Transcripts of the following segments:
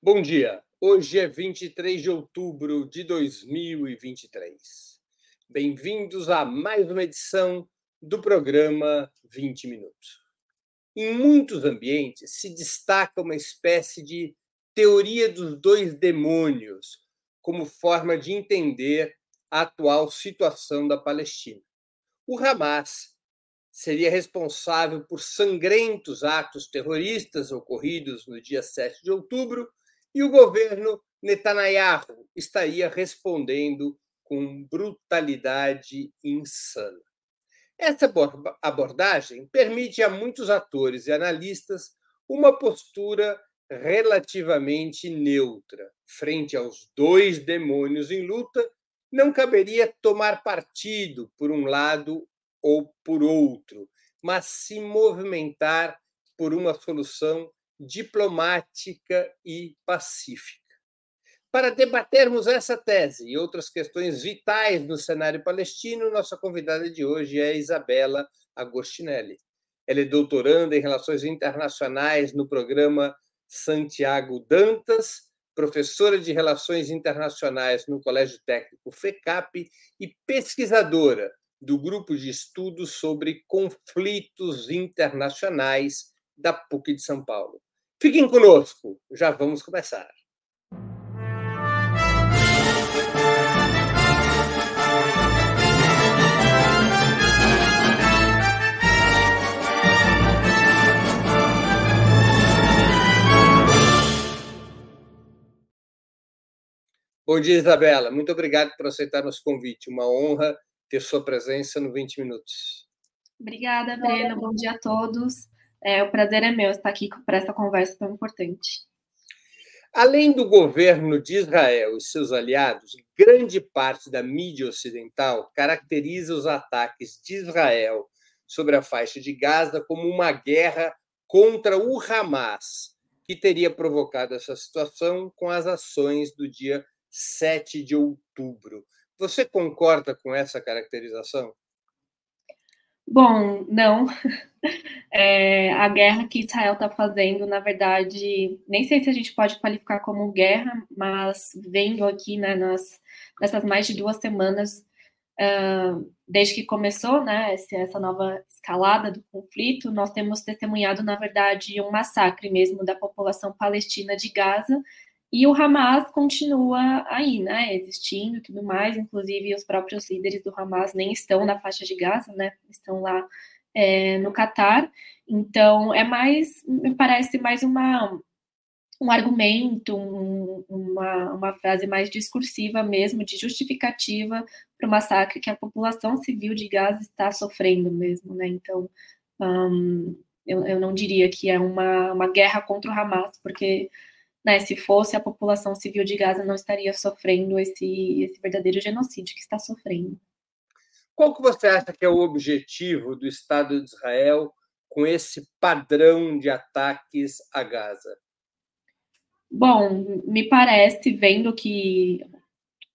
Bom dia. Hoje é 23 de outubro de 2023. Bem-vindos a mais uma edição do programa 20 Minutos. Em muitos ambientes se destaca uma espécie de teoria dos dois demônios como forma de entender a atual situação da Palestina. O Hamas seria responsável por sangrentos atos terroristas ocorridos no dia 7 de outubro e o governo Netanyahu estaria respondendo com brutalidade insana. Essa abordagem permite a muitos atores e analistas uma postura relativamente neutra. Frente aos dois demônios em luta, não caberia tomar partido por um lado ou por outro, mas se movimentar por uma solução diplomática e pacífica. Para debatermos essa tese e outras questões vitais no cenário palestino, nossa convidada de hoje é Isabela Agostinelli. Ela é doutoranda em Relações Internacionais no programa Santiago Dantas, professora de Relações Internacionais no Colégio Técnico FECAP e pesquisadora do Grupo de Estudos sobre Conflitos Internacionais da PUC de São Paulo. Fiquem conosco, já vamos começar. Bom dia, Isabela. Muito obrigado por aceitar nosso convite. Uma honra ter sua presença no 20 Minutos. Obrigada, Breno. Bom dia a todos. É, o prazer é meu estar aqui para essa conversa tão importante. Além do governo de Israel e seus aliados, grande parte da mídia ocidental caracteriza os ataques de Israel sobre a faixa de Gaza como uma guerra contra o Hamas, que teria provocado essa situação com as ações do dia 7 de outubro. Você concorda com essa caracterização? Bom, não. É, a guerra que Israel está fazendo, na verdade, nem sei se a gente pode qualificar como guerra, mas vendo aqui né, nas, nessas mais de duas semanas, uh, desde que começou né, essa nova escalada do conflito, nós temos testemunhado, na verdade, um massacre mesmo da população palestina de Gaza, e o Hamas continua aí, né, existindo e tudo mais, inclusive os próprios líderes do Hamas nem estão na faixa de Gaza, né, estão lá é, no Catar. Então, é mais, me parece mais uma, um argumento, um, uma, uma frase mais discursiva mesmo, de justificativa para o massacre que a população civil de Gaza está sofrendo mesmo, né, então... Eu, eu não diria que é uma, uma guerra contra o Hamas, porque né, se fosse a população civil de Gaza não estaria sofrendo esse, esse verdadeiro genocídio que está sofrendo. Qual que você acha que é o objetivo do Estado de Israel com esse padrão de ataques a Gaza? Bom, me parece, vendo que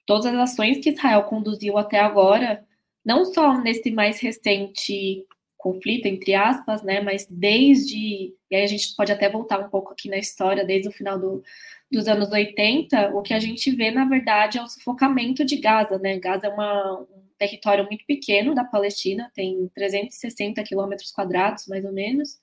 todas as ações que Israel conduziu até agora, não só nesse mais recente conflito, entre aspas, né, mas desde, e aí a gente pode até voltar um pouco aqui na história, desde o final do, dos anos 80, o que a gente vê, na verdade, é o sufocamento de Gaza, né, Gaza é uma, um território muito pequeno da Palestina, tem 360 quilômetros quadrados, mais ou menos,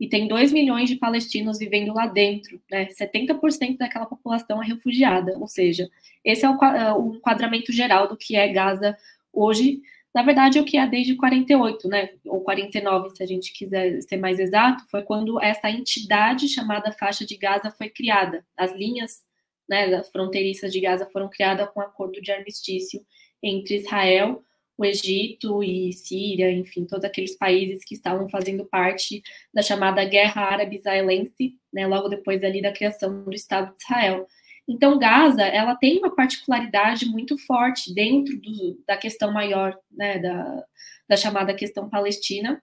e tem 2 milhões de palestinos vivendo lá dentro, né, 70% daquela população é refugiada, ou seja, esse é o, é o enquadramento geral do que é Gaza hoje, na verdade, o que é desde 48, né, ou 49, se a gente quiser ser mais exato, foi quando essa entidade chamada faixa de Gaza foi criada. As linhas né, fronteiriças de Gaza foram criadas com um acordo de armistício entre Israel, o Egito e Síria, enfim, todos aqueles países que estavam fazendo parte da chamada Guerra Árabe-Israelense, né, logo depois ali da criação do Estado de Israel. Então, Gaza, ela tem uma particularidade muito forte dentro do, da questão maior, né, da, da chamada questão palestina,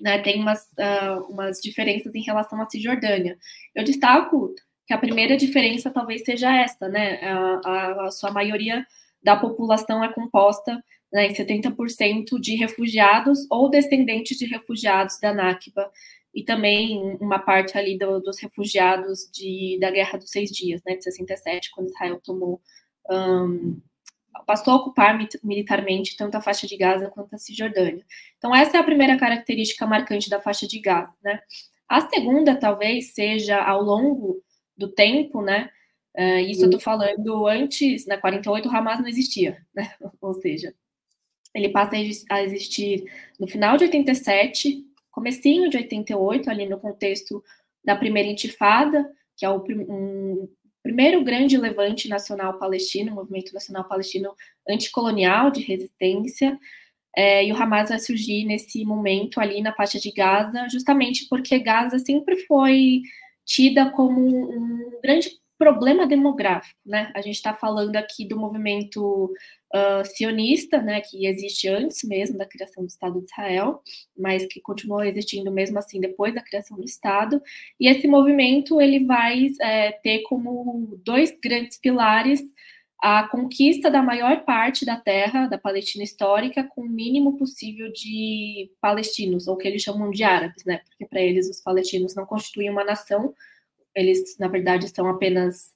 né, tem umas, uh, umas diferenças em relação à Cisjordânia. Eu destaco que a primeira diferença talvez seja esta, né, a, a, a sua maioria da população é composta né, em 70% de refugiados ou descendentes de refugiados da Nakba e também uma parte ali do, dos refugiados de, da Guerra dos Seis Dias, né, de 67, quando Israel tomou, um, passou a ocupar militarmente tanto a faixa de Gaza quanto a Cisjordânia. Então, essa é a primeira característica marcante da faixa de Gaza, né. A segunda, talvez, seja ao longo do tempo, né, uh, isso eu estou falando antes, na 48, o Hamas não existia, né, ou seja, ele passa a existir no final de 87, comecinho de 88, ali no contexto da primeira intifada, que é o um, primeiro grande levante nacional palestino, movimento nacional palestino anticolonial de resistência, é, e o Hamas vai surgir nesse momento ali na faixa de Gaza, justamente porque Gaza sempre foi tida como um grande problema demográfico, né? A gente está falando aqui do movimento uh, sionista, né, que existe antes mesmo da criação do Estado de Israel, mas que continuou existindo mesmo assim depois da criação do Estado. E esse movimento ele vai é, ter como dois grandes pilares a conquista da maior parte da terra da Palestina histórica com o mínimo possível de palestinos, ou que eles chamam de árabes, né? Porque para eles os palestinos não constituem uma nação, eles, na verdade, são apenas.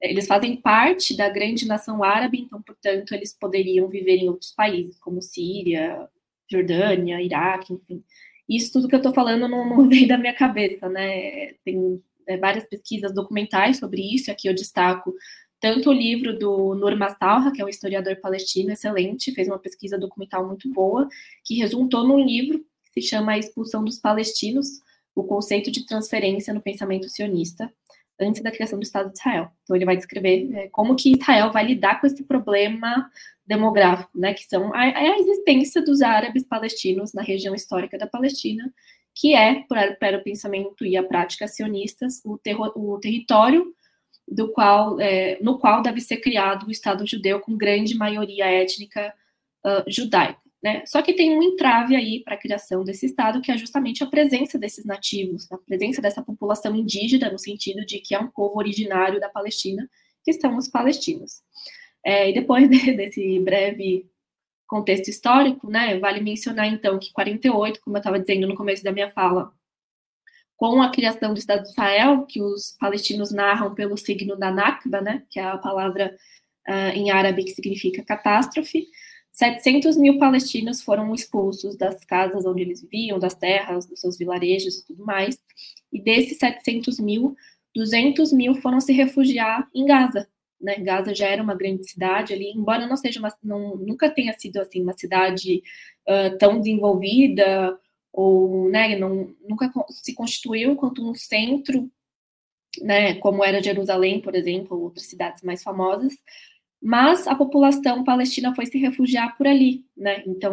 Eles fazem parte da grande nação árabe, então, portanto, eles poderiam viver em outros países, como Síria, Jordânia, Iraque, enfim. Isso tudo que eu estou falando não, não da minha cabeça, né? Tem é, várias pesquisas documentais sobre isso, aqui eu destaco tanto o livro do Nur Mastalha, que é um historiador palestino excelente, fez uma pesquisa documental muito boa, que resultou num livro que se chama A Expulsão dos Palestinos, o conceito de transferência no pensamento sionista antes da criação do Estado de Israel. Então ele vai descrever é, como que Israel vai lidar com esse problema demográfico, né, que são a, a existência dos árabes palestinos na região histórica da Palestina, que é, para, o pensamento e a prática sionistas, o, terro, o território do qual, é, no qual deve ser criado o Estado judeu com grande maioria étnica uh, judaica. Né? Só que tem um entrave aí para a criação desse Estado, que é justamente a presença desses nativos, a presença dessa população indígena, no sentido de que é um povo originário da Palestina, que são os palestinos. É, e depois de, desse breve contexto histórico, né, vale mencionar então que 48, como eu estava dizendo no começo da minha fala, com a criação do Estado de Israel, que os palestinos narram pelo signo da Nakba, né, que é a palavra uh, em árabe que significa catástrofe, 700 mil palestinos foram expulsos das casas onde eles viviam, das terras, dos seus vilarejos e tudo mais. E desses 700 mil, 200 mil foram se refugiar em Gaza. Né? Gaza já era uma grande cidade ali, embora não seja uma, não, nunca tenha sido assim uma cidade uh, tão desenvolvida ou né, não, nunca se constituiu enquanto um centro, né, como era Jerusalém, por exemplo, ou outras cidades mais famosas, mas a população palestina foi se refugiar por ali, né? Então,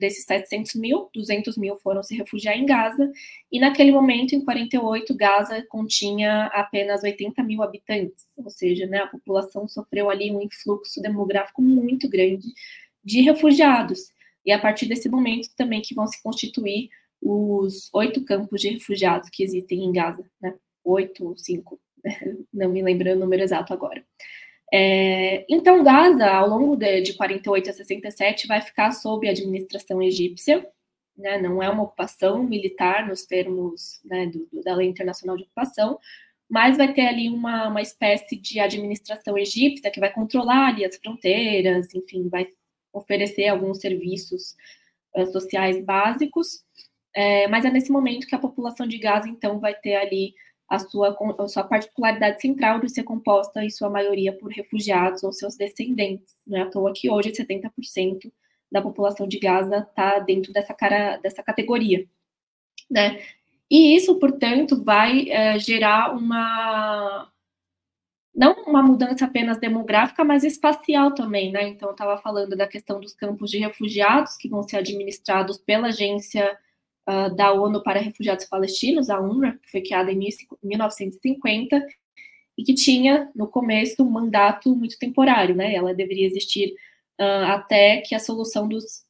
desses 700 mil, 200 mil foram se refugiar em Gaza, e naquele momento, em 48, Gaza continha apenas 80 mil habitantes, ou seja, né, a população sofreu ali um influxo demográfico muito grande de refugiados. E a partir desse momento também que vão se constituir os oito campos de refugiados que existem em Gaza, né? Oito cinco, não me lembro o número exato agora. É, então, Gaza, ao longo de, de 48 a 67, vai ficar sob administração egípcia, né, não é uma ocupação militar nos termos né, do, da lei internacional de ocupação, mas vai ter ali uma, uma espécie de administração egípcia que vai controlar ali as fronteiras, enfim, vai oferecer alguns serviços uh, sociais básicos, é, mas é nesse momento que a população de Gaza, então, vai ter ali a sua, a sua particularidade central de ser composta, em sua maioria, por refugiados ou seus descendentes. Não é à toa que hoje 70% da população de Gaza está dentro dessa, cara, dessa categoria. Né? E isso, portanto, vai é, gerar uma. Não uma mudança apenas demográfica, mas espacial também, né? Então, eu estava falando da questão dos campos de refugiados, que vão ser administrados pela agência uh, da ONU para Refugiados Palestinos, a UNRWA, que foi criada em 1950 e que tinha, no começo, um mandato muito temporário, né? Ela deveria existir uh, até que a solução dos,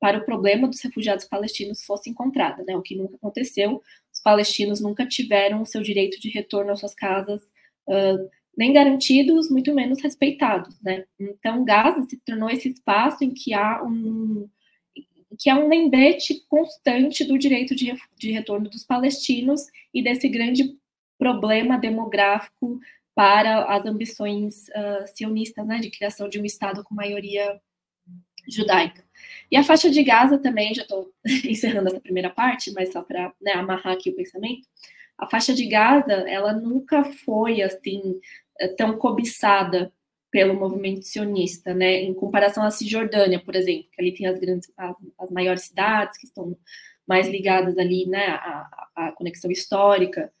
para o problema dos refugiados palestinos fosse encontrada, né? O que nunca aconteceu. Os palestinos nunca tiveram o seu direito de retorno às suas casas uh, nem garantidos, muito menos respeitados, né? Então, Gaza se tornou esse espaço em que há um que é um lembrete constante do direito de, de retorno dos palestinos e desse grande problema demográfico para as ambições uh, sionistas, né, de criação de um Estado com maioria judaica. E a faixa de Gaza também, já estou encerrando essa primeira parte, mas só para né, amarrar aqui o pensamento, a faixa de Gaza, ela nunca foi, assim, tão cobiçada pelo movimento sionista, né, em comparação à Cisjordânia, por exemplo, que ali tem as grandes, as, as maiores cidades que estão mais ligadas ali, né, à, à conexão histórica,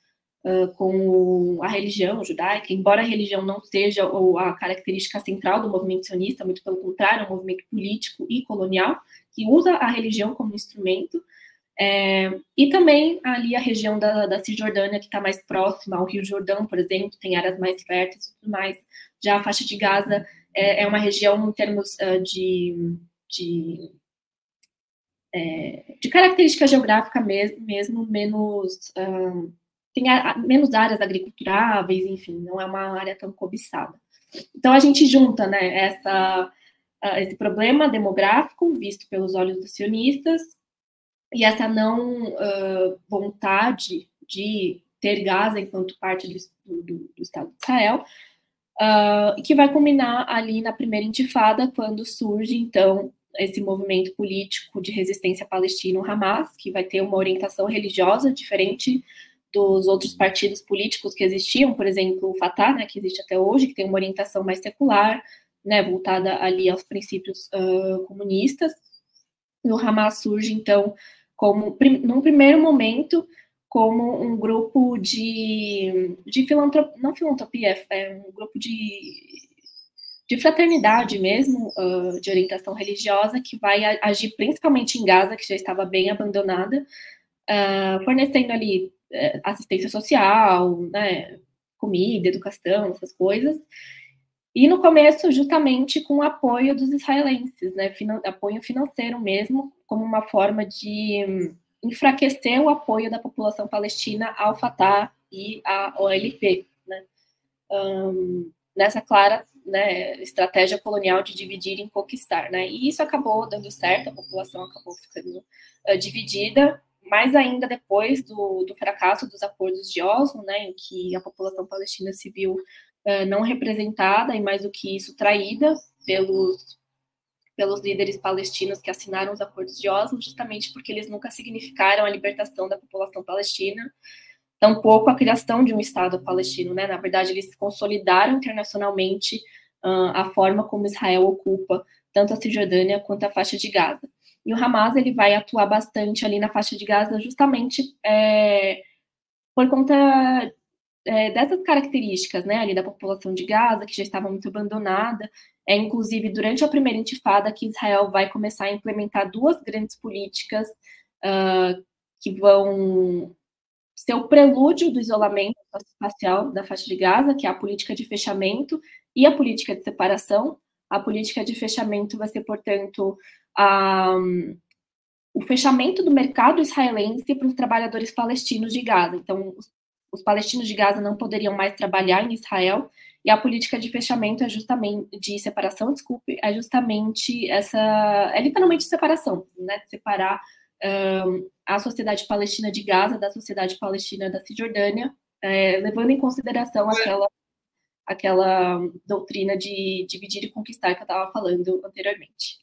uh, com a religião judaica, embora a religião não seja ou, a característica central do movimento sionista, muito pelo contrário, é um movimento político e colonial, que usa a religião como instrumento, é, e também ali a região da, da Cisjordânia, que está mais próxima ao Rio Jordão, por exemplo, tem áreas mais férteis e tudo mais. Já a faixa de Gaza é, é uma região em termos uh, de, de, é, de característica geográfica mesmo, mesmo menos uh, tem a, menos áreas agriculturáveis, enfim, não é uma área tão cobiçada. Então a gente junta, né, essa, uh, esse problema demográfico visto pelos olhos dos sionistas e essa não uh, vontade de ter Gaza enquanto parte do, do, do Estado de Israel, uh, que vai culminar ali na primeira intifada, quando surge, então, esse movimento político de resistência palestino, Hamas, que vai ter uma orientação religiosa diferente dos outros partidos políticos que existiam, por exemplo, o Fatah, né, que existe até hoje, que tem uma orientação mais secular, né, voltada ali aos princípios uh, comunistas. E o Hamas surge, então, como, num primeiro momento, como um grupo de, de filantropia, não filantropia, é um grupo de, de fraternidade mesmo, uh, de orientação religiosa, que vai agir principalmente em Gaza, que já estava bem abandonada, uh, fornecendo ali uh, assistência social, né, comida, educação, essas coisas. E no começo, justamente com o apoio dos israelenses, né, finan apoio financeiro mesmo, como uma forma de enfraquecer o apoio da população palestina ao Fatah e à OLP, né, um, nessa clara né, estratégia colonial de dividir e conquistar, né, e isso acabou dando certo, a população acabou ficando uh, dividida, mais ainda depois do, do, fracasso dos acordos de Oslo, né, em que a população palestina se viu uh, não representada e mais do que isso traída pelos pelos líderes palestinos que assinaram os acordos de Oslo, justamente porque eles nunca significaram a libertação da população palestina, tampouco a criação de um Estado palestino, né? Na verdade, eles consolidaram internacionalmente uh, a forma como Israel ocupa tanto a Cisjordânia quanto a faixa de Gaza. E o Hamas ele vai atuar bastante ali na faixa de Gaza, justamente é, por conta é, dessas características, né, ali da população de Gaza, que já estava muito abandonada. É inclusive durante a primeira intifada que Israel vai começar a implementar duas grandes políticas uh, que vão ser o prelúdio do isolamento espacial da faixa de Gaza, que é a política de fechamento e a política de separação. A política de fechamento vai ser, portanto, a, o fechamento do mercado israelense para os trabalhadores palestinos de Gaza. Então, os, os, palestinos de Gaza não poderiam mais trabalhar em Israel, e a política de fechamento é justamente, de separação, desculpe, é justamente essa, é literalmente separação, né, separar um, a sociedade palestina de Gaza da sociedade palestina da Cisjordânia, é, levando em consideração aquela aquela doutrina de dividir e conquistar que eu estava falando anteriormente.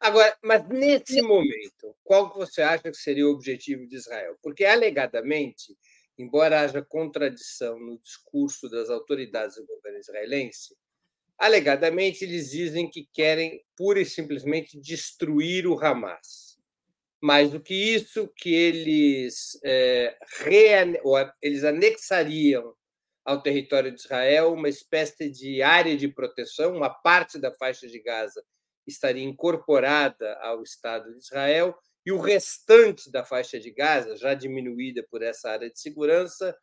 Agora, mas nesse momento, qual você acha que seria o objetivo de Israel? Porque, alegadamente, embora haja contradição no discurso das autoridades do governo israelense, alegadamente eles dizem que querem pura e simplesmente destruir o Hamas. Mais do que isso, que eles, é, eles anexariam ao território de Israel uma espécie de área de proteção, uma parte da faixa de Gaza estaria incorporada ao Estado de Israel e o restante da faixa de Gaza, já diminuída por essa área de segurança,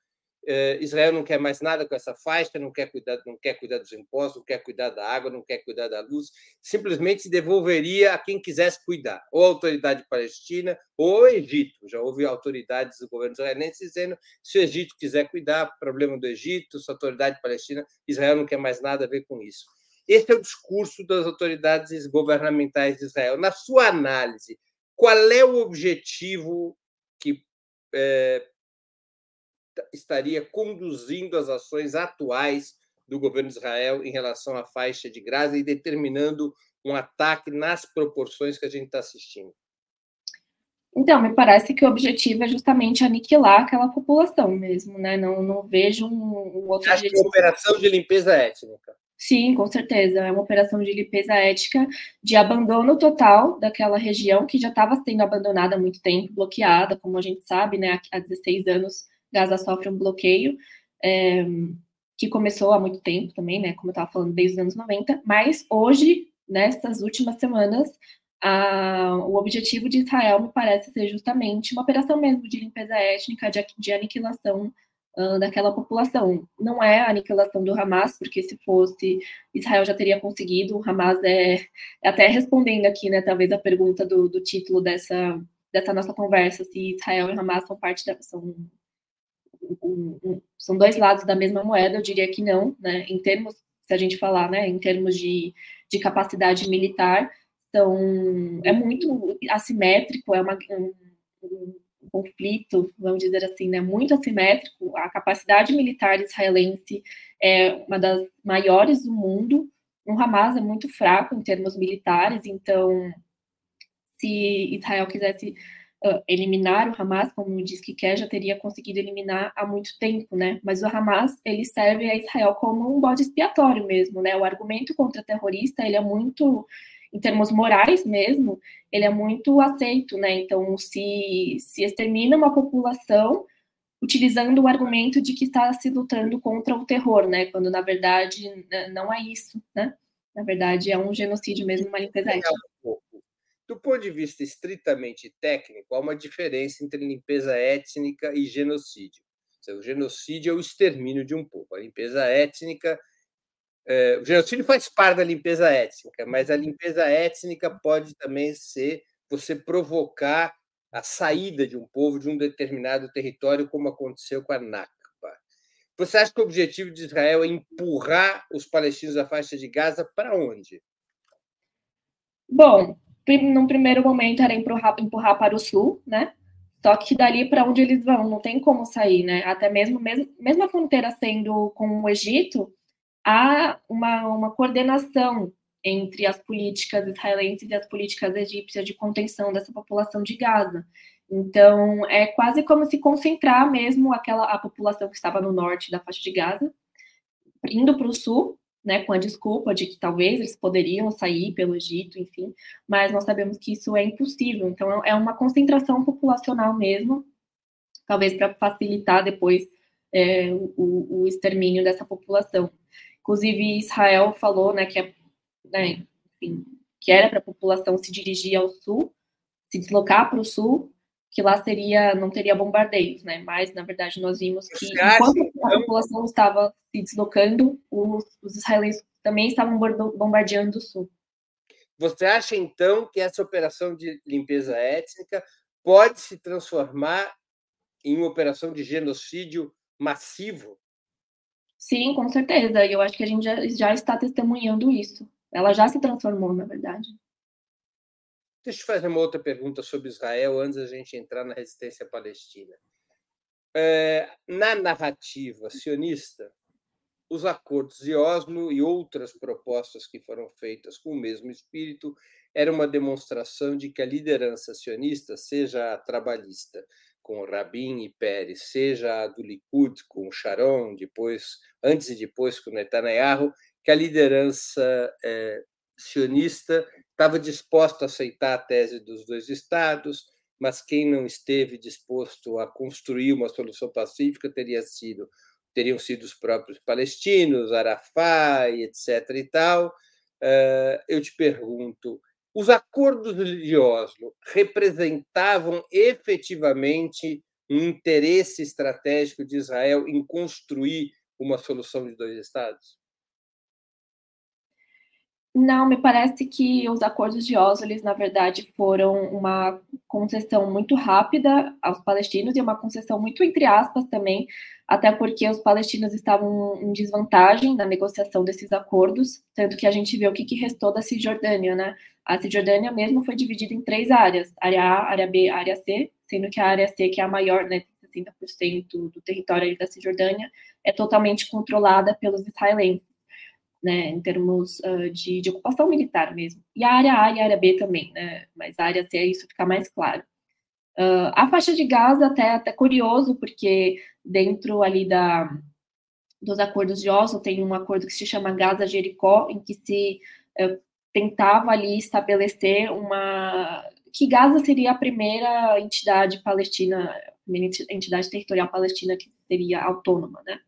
eh, Israel não quer mais nada com essa faixa, não quer cuidar, não quer cuidar dos impostos, não quer cuidar da água, não quer cuidar da luz, simplesmente devolveria a quem quisesse cuidar, ou a autoridade palestina ou o Egito. Já houve autoridades do governo israelense dizendo se o Egito quiser cuidar, problema do Egito, se a autoridade palestina, Israel não quer mais nada a ver com isso. Esse é o discurso das autoridades governamentais de Israel. Na sua análise, qual é o objetivo que é, estaria conduzindo as ações atuais do governo de Israel em relação à faixa de Gaza e determinando um ataque nas proporções que a gente está assistindo? Então, me parece que o objetivo é justamente aniquilar aquela população mesmo, né? Não, não vejo um, um outro Acho objetivo. Que é uma operação de limpeza étnica. Sim, com certeza. É uma operação de limpeza ética, de abandono total daquela região que já estava sendo abandonada há muito tempo, bloqueada, como a gente sabe, né? Há 16 anos, Gaza sofre um bloqueio, é, que começou há muito tempo também, né? Como eu estava falando, desde os anos 90, mas hoje, nessas últimas semanas, a, o objetivo de Israel me parece ser justamente uma operação mesmo de limpeza étnica, de, de aniquilação uh, daquela população. Não é a aniquilação do Hamas, porque se fosse, Israel já teria conseguido. O Hamas é, até respondendo aqui, né, talvez a pergunta do, do título dessa, dessa nossa conversa, se Israel e Hamas são parte da. São, um, um, são dois lados da mesma moeda, eu diria que não, né, em termos, se a gente falar, né, em termos de, de capacidade militar, então, é muito assimétrico, é uma, um, conflito, vamos dizer assim, né, muito assimétrico. A capacidade militar israelense é uma das maiores do mundo. O Hamas é muito fraco em termos militares, então, se Israel quisesse uh, eliminar o Hamas, como diz que quer, já teria conseguido eliminar há muito tempo, né? Mas o Hamas, ele serve a Israel como um bode expiatório mesmo, né? O argumento contra terrorista, ele é muito em termos morais mesmo, ele é muito aceito, né? Então, se, se extermina uma população utilizando o argumento de que está se lutando contra o terror, né? Quando, na verdade, não é isso, né? Na verdade, é um genocídio mesmo, uma limpeza étnica. Do ponto de vista estritamente técnico, há uma diferença entre limpeza étnica e genocídio. O genocídio é o extermínio de um povo. A limpeza étnica é, o genocídio faz parte da limpeza étnica, mas a limpeza étnica pode também ser você provocar a saída de um povo de um determinado território, como aconteceu com a Nakba. Você acha que o objetivo de Israel é empurrar os palestinos da faixa de Gaza para onde? Bom, num primeiro momento era empurrar, empurrar para o sul, né? Só que dali para onde eles vão, não tem como sair, né? Até mesmo, mesmo, mesmo a fronteira sendo com o Egito, há uma, uma coordenação entre as políticas israelenses e as políticas egípcias de contenção dessa população de Gaza. Então, é quase como se concentrar mesmo aquela a população que estava no norte da faixa de Gaza, indo para o sul, né, com a desculpa de que talvez eles poderiam sair pelo Egito, enfim, mas nós sabemos que isso é impossível. Então, é uma concentração populacional mesmo, talvez para facilitar depois é, o, o extermínio dessa população. Inclusive, Israel falou né, que, é, né, enfim, que era para a população se dirigir ao sul, se deslocar para o sul, que lá seria não teria bombardeios, né? Mas na verdade nós vimos que enquanto a população estava se deslocando, os, os israelenses também estavam bombardeando o sul. Você acha então que essa operação de limpeza étnica pode se transformar em uma operação de genocídio massivo? Sim, com certeza. E eu acho que a gente já, já está testemunhando isso. Ela já se transformou, na verdade. Deixa eu fazer uma outra pergunta sobre Israel antes da gente entrar na resistência palestina. É, na narrativa sionista, os acordos de Oslo e outras propostas que foram feitas com o mesmo espírito era uma demonstração de que a liderança sionista, seja a trabalhista, com Rabin e Pérez, seja a do Likud com Sharon, depois, antes e depois com Netanyahu, que a liderança é, sionista estava disposta a aceitar a tese dos dois estados, mas quem não esteve disposto a construir uma solução pacífica teria sido teriam sido os próprios palestinos, Arafat, etc. e tal. Uh, eu te pergunto, os acordos de Oslo representavam efetivamente um interesse estratégico de Israel em construir uma solução de dois estados? Não, me parece que os acordos de Oslo, eles, na verdade, foram uma concessão muito rápida aos palestinos e uma concessão muito entre aspas também, até porque os palestinos estavam em desvantagem na negociação desses acordos, tanto que a gente vê o que, que restou da Cisjordânia, né? A Cisjordânia mesmo foi dividida em três áreas, área A, área B, área C, sendo que a área C, que é a maior, né, 60% do território da Cisjordânia, é totalmente controlada pelos israelenses, né, em termos uh, de, de, ocupação militar mesmo. E a área A e a área B também, né, mas a área C, isso fica mais claro. Uh, a faixa de Gaza até, até curioso, porque dentro ali da, dos acordos de Oslo tem um acordo que se chama Gaza-Jericó, em que se uh, tentava ali estabelecer uma que Gaza seria a primeira entidade palestina, entidade territorial palestina que seria autônoma, né?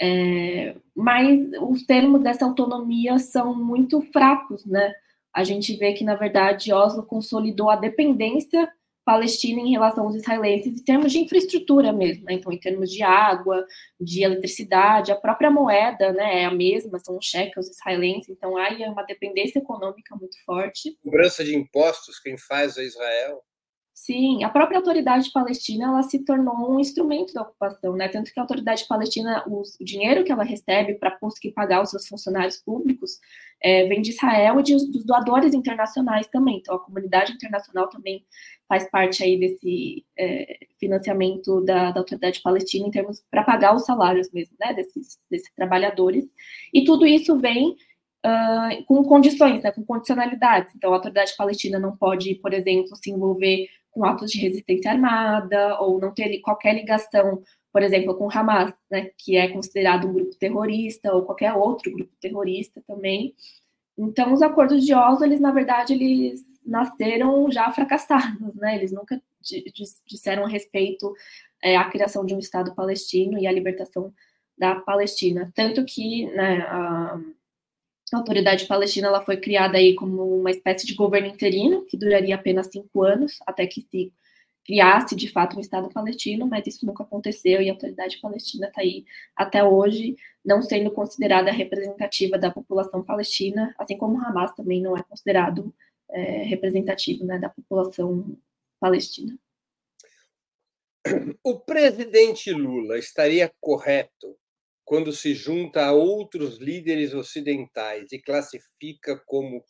É, mas os termos dessa autonomia são muito fracos, né? A gente vê que, na verdade, Oslo consolidou a dependência palestina em relação aos israelenses em termos de infraestrutura mesmo, né? então em termos de água, de eletricidade, a própria moeda, né, é a mesma, são cheques israelenses, então aí é uma dependência econômica muito forte. Cobrança de impostos, quem faz é Israel. Sim, a própria autoridade palestina ela se tornou um instrumento da ocupação, né? Tanto que a autoridade palestina, o, o dinheiro que ela recebe para conseguir pagar os seus funcionários públicos é, vem de Israel e de, dos doadores internacionais também. Então, a comunidade internacional também faz parte aí desse é, financiamento da, da, autoridade palestina em termos para pagar os salários mesmo, né? Desses, desses trabalhadores. E tudo isso vem uh, com condições, né, com condicionalidades. Então, a autoridade palestina não pode, por exemplo, se envolver com atos de resistência armada ou não ter qualquer ligação, por exemplo, com Hamas, né, que é considerado um grupo terrorista ou qualquer outro grupo terrorista também. Então, os acordos de Oslo, eles na verdade eles nasceram já fracassados, né? Eles nunca disseram respeito é, à criação de um Estado palestino e à libertação da Palestina, tanto que né, a, a autoridade palestina ela foi criada aí como uma espécie de governo interino, que duraria apenas cinco anos, até que se criasse de fato um Estado palestino, mas isso nunca aconteceu e a autoridade palestina está aí até hoje, não sendo considerada representativa da população palestina, assim como Hamas também não é considerado é, representativo né, da população palestina. O presidente Lula estaria correto quando se junta a outros líderes ocidentais e classifica como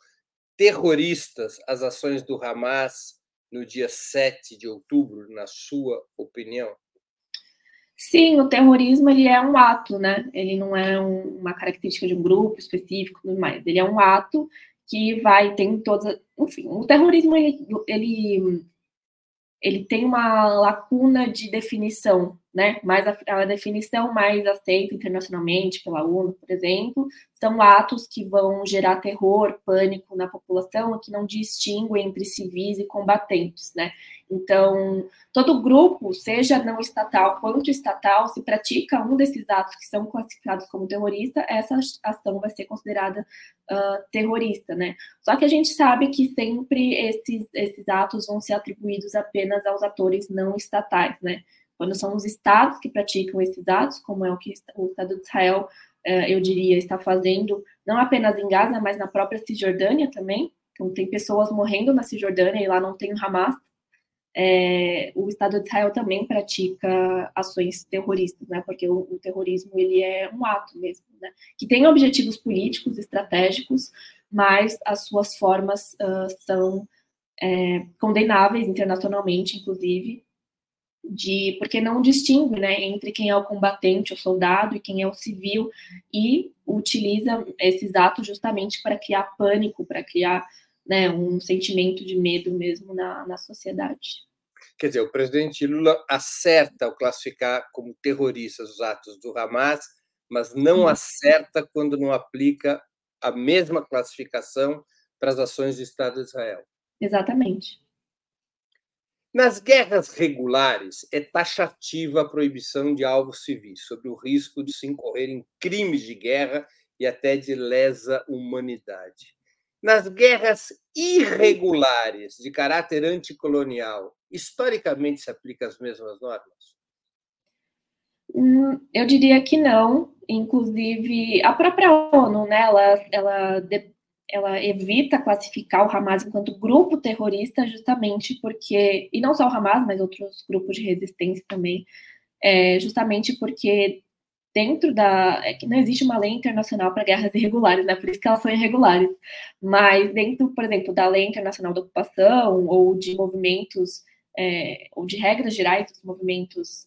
terroristas as ações do Hamas no dia 7 de outubro, na sua opinião? Sim, o terrorismo ele é um ato, né? Ele não é um, uma característica de um grupo específico, tudo mais. Ele é um ato que vai tem todas, enfim, o terrorismo ele, ele ele tem uma lacuna de definição, né? Mas a, a, definição mais aceita internacionalmente pela ONU, por exemplo, são atos que vão gerar terror, pânico na população, que não distinguem entre civis e combatentes, né? Então, todo grupo, seja não estatal quanto estatal, se pratica um desses atos que são classificados como terrorista, essa ação vai ser considerada uh, terrorista, né? Só que a gente sabe que sempre esses, esses atos vão ser atribuídos apenas aos atores não estatais, né? Quando são os estados que praticam esses atos, como é o que o Estado de Israel, uh, eu diria, está fazendo, não apenas em Gaza, mas na própria Cisjordânia também. Então, tem pessoas morrendo na Cisjordânia e lá não tem o Hamas, é, o Estado de Israel também pratica ações terroristas, né? Porque o, o, terrorismo ele é um ato mesmo, né? Que tem objetivos políticos, estratégicos, mas as suas formas uh, são é, condenáveis internacionalmente, inclusive, de porque não distingue, né, entre quem é o combatente, o soldado, e quem é o civil, e utiliza esses atos justamente para criar pânico, para criar né, um sentimento de medo mesmo na, na sociedade. Quer dizer, o presidente Lula acerta ao classificar como terroristas os atos do Hamas, mas não uhum. acerta quando não aplica a mesma classificação para as ações do Estado de Israel. Exatamente. Nas guerras regulares, é taxativa a proibição de alvos civis, sob o risco de se incorrer em crimes de guerra e até de lesa humanidade. Nas guerras irregulares de caráter anticolonial, historicamente se aplicam as mesmas normas? Hum, eu diria que não. Inclusive, a própria ONU, né, ela, ela, ela evita classificar o Hamas enquanto grupo terrorista justamente porque, e não só o Hamas, mas outros grupos de resistência também, é, justamente porque dentro da. É que não existe uma lei internacional para guerras irregulares, né? Por isso que elas são irregulares. Mas dentro, por exemplo, da lei internacional da ocupação, ou de movimentos, é, ou de regras gerais dos movimentos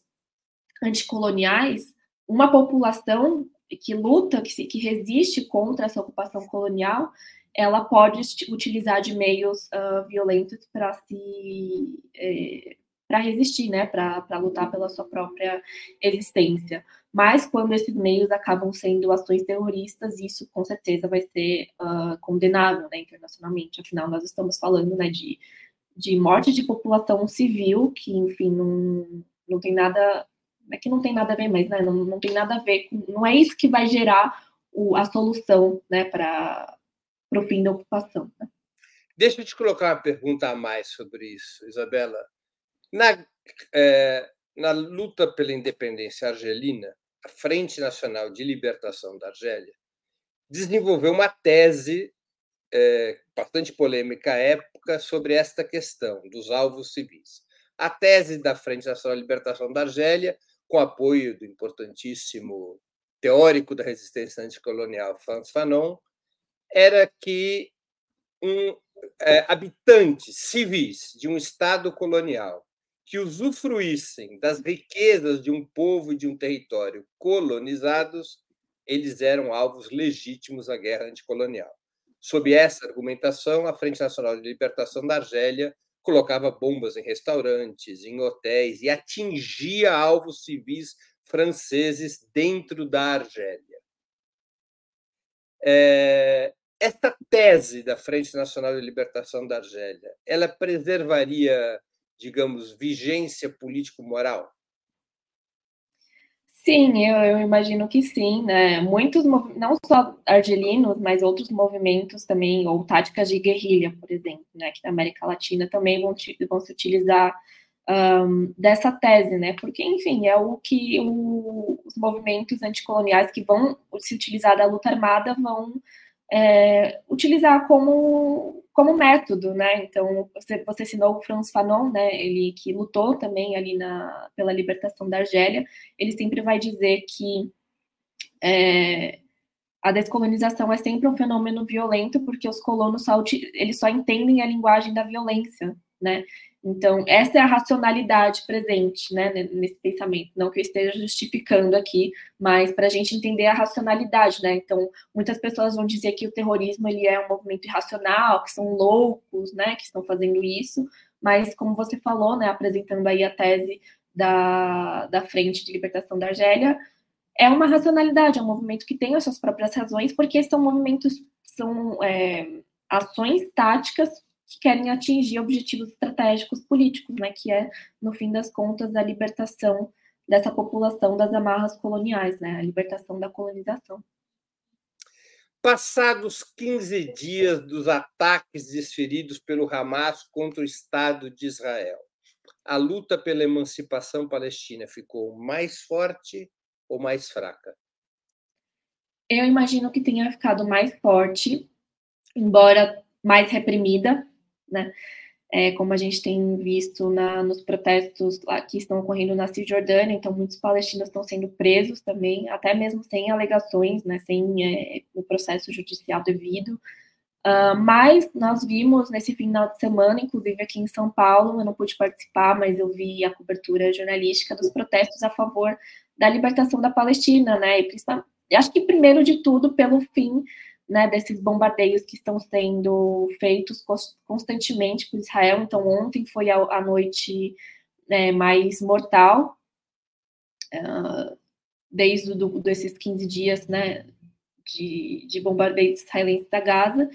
anticoloniais, uma população que luta, que, se, que resiste contra essa ocupação colonial, ela pode utilizar de meios uh, violentos para se é, para resistir, né, para lutar pela sua própria existência. Mas quando esses meios acabam sendo ações terroristas, isso com certeza vai ser uh, condenável, né, internacionalmente. Afinal, nós estamos falando, né, de, de morte de população civil, que, enfim, não, não tem nada é que não tem nada a ver, mas né, não, não tem nada a ver não é isso que vai gerar o, a solução né, para o fim da ocupação. Né? Deixa eu te colocar uma pergunta a mais sobre isso, Isabela. Na, é, na luta pela independência argelina, a Frente Nacional de Libertação da Argélia desenvolveu uma tese é, bastante polêmica à época sobre esta questão dos alvos civis. A tese da Frente Nacional de Libertação da Argélia com apoio do importantíssimo teórico da resistência anticolonial Franz Fanon, era que um, é, habitantes civis de um Estado colonial que usufruíssem das riquezas de um povo e de um território colonizados, eles eram alvos legítimos à guerra anticolonial. Sob essa argumentação, a Frente Nacional de Libertação da Argélia colocava bombas em restaurantes, em hotéis e atingia alvos civis franceses dentro da Argélia. É, esta tese da Frente Nacional de Libertação da Argélia, ela preservaria, digamos, vigência político-moral? Sim, eu, eu, imagino que sim, né? Muitos, não só argelinos, mas outros movimentos também, ou táticas de guerrilha, por exemplo, né? Que na América Latina também vão, vão se utilizar um, dessa tese, né? Porque, enfim, é o que o, os movimentos anticoloniais que vão se utilizar da luta armada vão é, utilizar como, como método, né? Então, você, você assinou o Franz Fanon, né? Ele que lutou também ali na, pela libertação da Argélia, ele sempre vai dizer que é, a descolonização é sempre um fenômeno violento porque os colonos só, eles só entendem a linguagem da violência, né? Então, essa é a racionalidade presente né, nesse pensamento. Não que eu esteja justificando aqui, mas para a gente entender a racionalidade. Né? Então, muitas pessoas vão dizer que o terrorismo ele é um movimento irracional, que são loucos, né, que estão fazendo isso, mas como você falou, né, apresentando aí a tese da, da Frente de Libertação da Argélia, é uma racionalidade, é um movimento que tem as suas próprias razões, porque são movimentos, são é, ações táticas que querem atingir objetivos estratégicos políticos, né, que é, no fim das contas, a libertação dessa população das amarras coloniais, né, a libertação da colonização. Passados 15 dias dos ataques desferidos pelo Hamas contra o Estado de Israel, a luta pela emancipação palestina ficou mais forte ou mais fraca? Eu imagino que tenha ficado mais forte, embora mais reprimida, né? É, como a gente tem visto na, nos protestos lá que estão ocorrendo na Cisjordânia, então muitos palestinos estão sendo presos também, até mesmo sem alegações, né, sem é, o processo judicial devido. Uh, mas nós vimos nesse final de semana, inclusive aqui em São Paulo, eu não pude participar, mas eu vi a cobertura jornalística dos protestos a favor da libertação da Palestina, né? E acho que primeiro de tudo pelo fim né, desses bombardeios que estão sendo feitos constantemente por Israel. Então, ontem foi a, a noite né, mais mortal, uh, desde do, desses 15 dias né, de, de bombardeios israelenses da Gaza.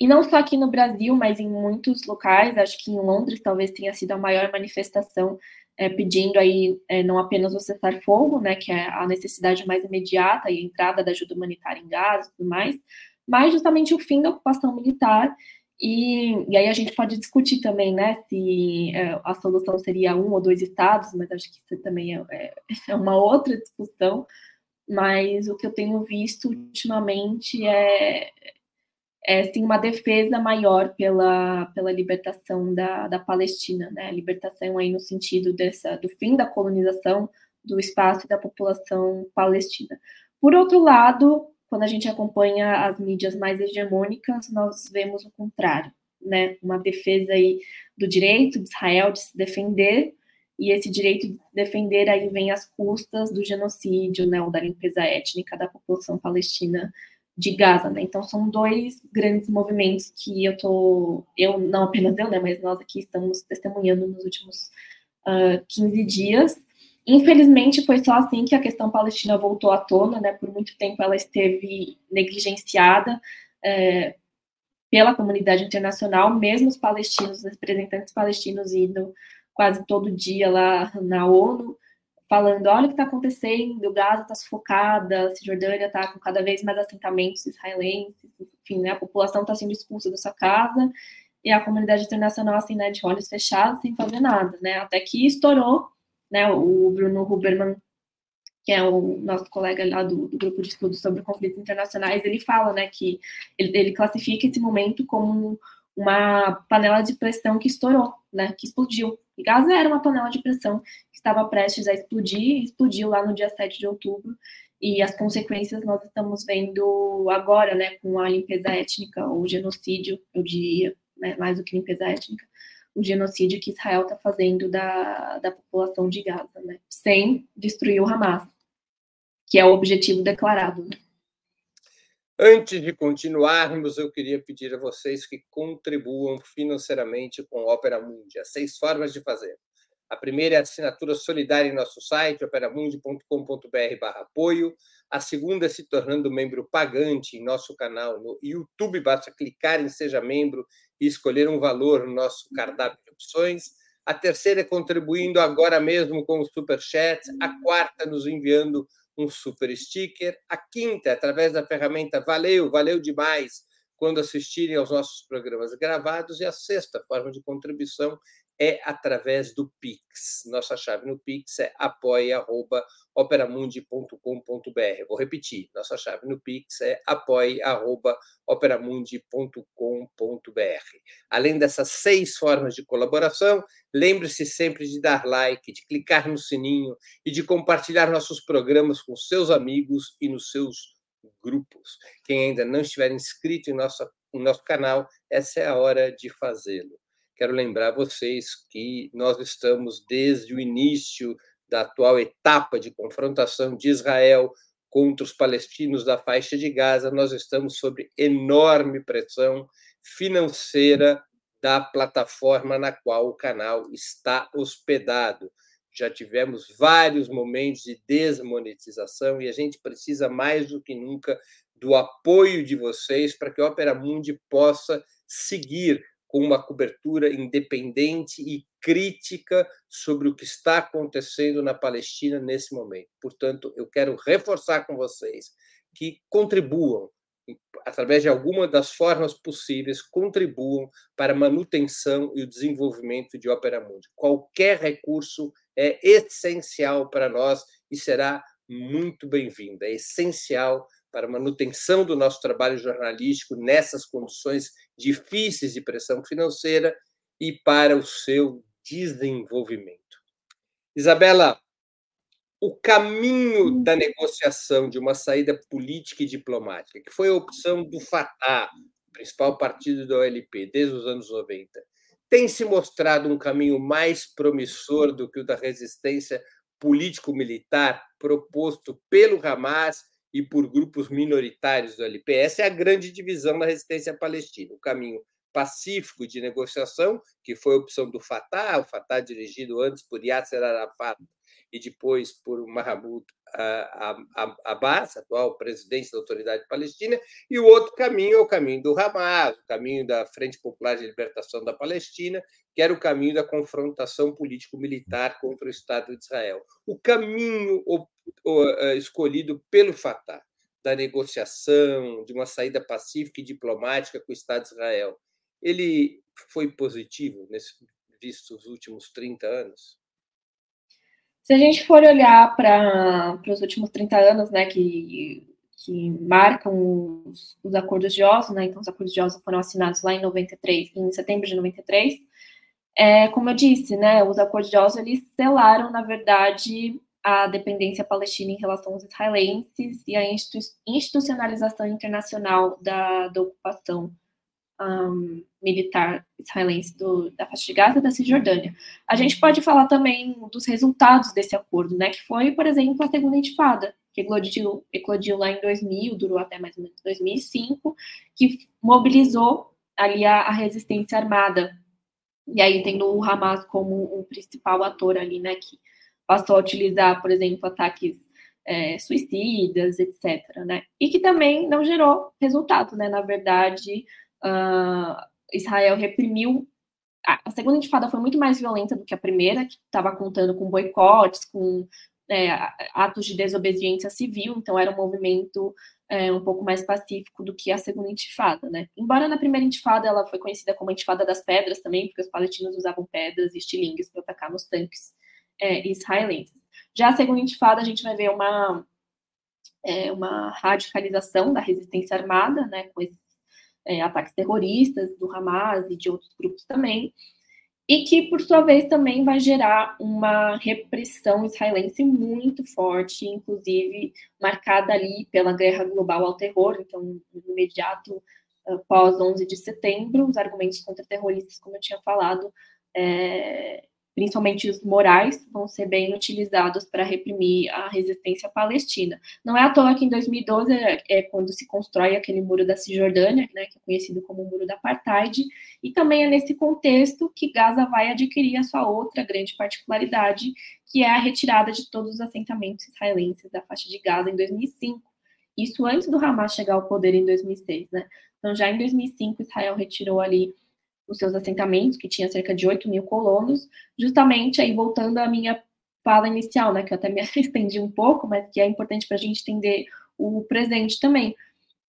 E não só aqui no Brasil, mas em muitos locais, acho que em Londres talvez tenha sido a maior manifestação é, pedindo aí é, não apenas o cessar-fogo, né, que é a necessidade mais imediata e a entrada da ajuda humanitária em Gaza e tudo mais, mas justamente o fim da ocupação militar. E, e aí a gente pode discutir também, né, se é, a solução seria um ou dois estados, mas acho que isso também é, é, é uma outra discussão. Mas o que eu tenho visto ultimamente é, é sim, uma defesa maior pela, pela libertação da, da Palestina, né? Libertação aí no sentido dessa, do fim da colonização, do espaço e da população palestina. Por outro lado, quando a gente acompanha as mídias mais hegemônicas, nós vemos o contrário, né? Uma defesa aí do direito de Israel de se defender, e esse direito de defender aí vem às custas do genocídio, né, ou da limpeza étnica da população palestina de Gaza, né? Então são dois grandes movimentos que eu tô, eu não apenas eu, né, mas nós aqui estamos testemunhando nos últimos uh, ah, 15 dias. Infelizmente foi só assim que a questão palestina voltou à tona, né? Por muito tempo ela esteve negligenciada é, pela comunidade internacional, mesmo os palestinos, os representantes palestinos indo quase todo dia lá na ONU, falando: olha o que está acontecendo, Gaza está sufocada, a Cisjordânia está com cada vez mais assentamentos israelenses, enfim, né, a população está sendo expulsa da sua casa, e a comunidade internacional, assim, né, de olhos fechados, sem fazer nada, né, até que estourou, né, o Bruno Huberman, que é o nosso colega lá do, do grupo de estudos sobre conflitos internacionais, ele fala, né, que ele, ele classifica esse momento como uma panela de pressão que estourou, né, que explodiu. E Gaza era uma panela de pressão que estava prestes a explodir, explodiu lá no dia 7 de outubro, e as consequências nós estamos vendo agora, né, com a limpeza étnica, ou genocídio, eu diria, né, mais do que limpeza étnica, o genocídio que Israel está fazendo da, da população de Gaza, né, sem destruir o Hamas, que é o objetivo declarado. Antes de continuarmos, eu queria pedir a vocês que contribuam financeiramente com Opera Mundi. Há seis formas de fazer. A primeira é a assinatura solidária em nosso site, operamundi.com.br apoio. A segunda é se tornando membro pagante em nosso canal no YouTube. Basta clicar em Seja Membro e escolher um valor no nosso cardápio de opções. A terceira é contribuindo agora mesmo com o Super Chat. A quarta, nos enviando um super sticker. A quinta, através da ferramenta Valeu, valeu demais quando assistirem aos nossos programas gravados. E a sexta forma de contribuição é através do Pix. Nossa chave no Pix é apoia.operamundi.com.br. Vou repetir, nossa chave no Pix é apoia.operamundi.com.br. Além dessas seis formas de colaboração, lembre-se sempre de dar like, de clicar no sininho e de compartilhar nossos programas com seus amigos e nos seus grupos. Quem ainda não estiver inscrito em em nosso canal, essa é a hora de fazê-lo. Quero lembrar vocês que nós estamos desde o início da atual etapa de confrontação de Israel contra os palestinos da faixa de Gaza, nós estamos sob enorme pressão financeira da plataforma na qual o canal está hospedado. Já tivemos vários momentos de desmonetização e a gente precisa mais do que nunca do apoio de vocês para que a Opera Mundi possa seguir com uma cobertura independente e crítica sobre o que está acontecendo na Palestina nesse momento. Portanto, eu quero reforçar com vocês que contribuam através de alguma das formas possíveis, contribuam para a manutenção e o desenvolvimento de Opera Mundi. Qualquer recurso é essencial para nós e será muito bem-vindo. É essencial para a manutenção do nosso trabalho jornalístico nessas condições difíceis de pressão financeira e para o seu desenvolvimento. Isabela, o caminho da negociação de uma saída política e diplomática, que foi a opção do Fatah, principal partido da OLP, desde os anos 90, tem se mostrado um caminho mais promissor do que o da resistência político-militar proposto pelo Hamas e por grupos minoritários do LP. Essa é a grande divisão da resistência palestina. O caminho pacífico de negociação, que foi a opção do Fatah, o Fatah dirigido antes por Yasser Arafat e depois por Mahmoud Abbas, atual presidente da Autoridade Palestina, e o outro caminho é o caminho do Hamas, o caminho da Frente Popular de Libertação da Palestina, que era o caminho da confrontação político-militar contra o Estado de Israel. O caminho eh, escolhido pelo Fatah, da negociação, de uma saída pacífica e diplomática com o Estado de Israel, ele foi positivo, nesse, visto os últimos 30 anos? Se a gente for olhar para os últimos 30 anos, né, que, que marcam os, os, acordos de Oslo, né, então os acordos de Oslo foram assinados lá em 93, em setembro de 93, é, como eu disse, né, os acordos de Oslo, eles selaram, na verdade, a dependência palestina em relação aos israelenses e a institucionalização internacional da, da ocupação um, militar israelense do, da faixa de Gaza da Cisjordânia. A gente pode falar também dos resultados desse acordo, né, que foi, por exemplo, a segunda intifada, que eclodiu, eclodiu lá em 2000, durou até mais ou menos 2005, que mobilizou ali a, a resistência armada. E aí tendo o Hamas como o principal ator ali, né, que passou a utilizar, por exemplo, ataques é, suicidas, etc. Né? E que também não gerou resultado, né? Na verdade, uh, Israel reprimiu. A segunda intifada foi muito mais violenta do que a primeira, que estava contando com boicotes, com é, atos de desobediência civil, então era um movimento é, um pouco mais pacífico do que a segunda intifada, né? Embora na primeira intifada ela foi conhecida como a intifada das pedras também, porque os palestinos usavam pedras e estilingues para atacar nos tanques é, israelenses. Já a segunda intifada, a gente vai ver uma, é, uma radicalização da resistência armada, né, com esses é, ataques terroristas do Hamas e de outros grupos também, e que, por sua vez, também vai gerar uma repressão israelense muito forte, inclusive marcada ali pela guerra global ao terror, então, no imediato pós 11 de setembro, os argumentos contra terroristas, como eu tinha falado, é, principalmente os morais, vão ser bem utilizados para reprimir a resistência palestina. Não é à toa que em 2012 é, é quando se constrói aquele muro da Cisjordânia, né, que é conhecido como o muro da Apartheid, e também é nesse contexto que Gaza vai adquirir a sua outra grande particularidade, que é a retirada de todos os assentamentos israelenses da faixa de Gaza em 2005. Isso antes do Hamas chegar ao poder em 2006, né? Então, já em 2005, Israel retirou ali os seus assentamentos, que tinha cerca de 8 mil colonos, justamente aí voltando à minha fala inicial, né, que eu até me estendi um pouco, mas que é importante para a gente entender o presente também.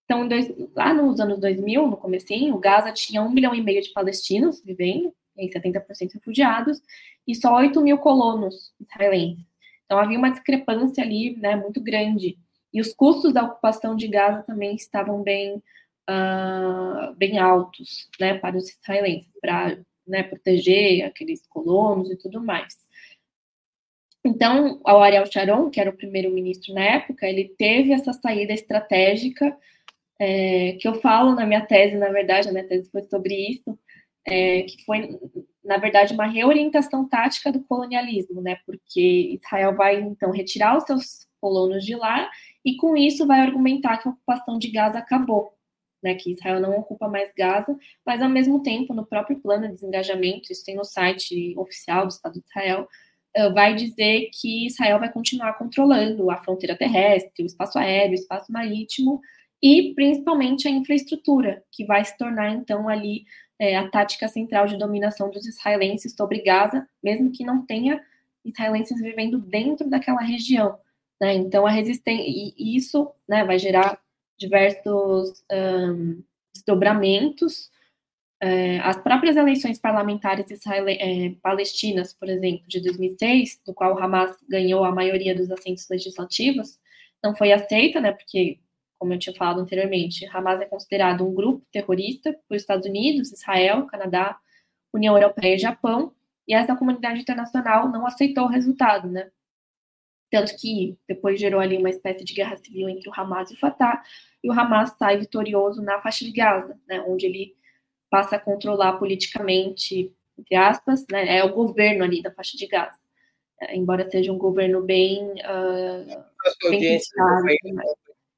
Então, dois, lá nos anos 2000, no comecinho, Gaza tinha um milhão e meio de palestinos vivendo, em 70% refugiados, e só 8 mil colonos israelenses. Então, havia uma discrepância ali, né, muito grande. E os custos da ocupação de Gaza também estavam bem uh, bem altos, né, para os israelenses, para né, proteger aqueles colonos e tudo mais. Então, o Ariel Sharon, que era o primeiro-ministro na época, ele teve essa saída estratégica, é, que eu falo na minha tese, na verdade, a minha tese foi sobre isso, é, que foi, na verdade, uma reorientação tática do colonialismo, né, porque Israel vai, então, retirar os seus colonos de lá e, com isso, vai argumentar que a ocupação de Gaza acabou, né, que Israel não ocupa mais Gaza, mas ao mesmo tempo, no próprio plano de desengajamento, isso tem no site oficial do Estado de Israel, uh, vai dizer que Israel vai continuar controlando a fronteira terrestre, o espaço aéreo, o espaço marítimo e principalmente a infraestrutura, que vai se tornar então ali é, a tática central de dominação dos israelenses sobre Gaza, mesmo que não tenha israelenses vivendo dentro daquela região. Né? Então, a resistência, e isso né, vai gerar diversos um, desdobramentos. É, as próprias eleições parlamentares é, palestinas, por exemplo, de 2006, do qual Hamas ganhou a maioria dos assentos legislativos, não foi aceita, né, porque, como eu tinha falado anteriormente, Hamas é considerado um grupo terrorista por Estados Unidos, Israel, Canadá, União Europeia e Japão, e essa comunidade internacional não aceitou o resultado, né? Tanto que depois gerou ali uma espécie de guerra civil entre o Hamas e o Fatah, e o Hamas sai vitorioso na faixa de Gaza, né, onde ele passa a controlar politicamente, entre aspas, né, é o governo ali da faixa de Gaza. É, embora seja um governo bem. Uh, bem pensado, né.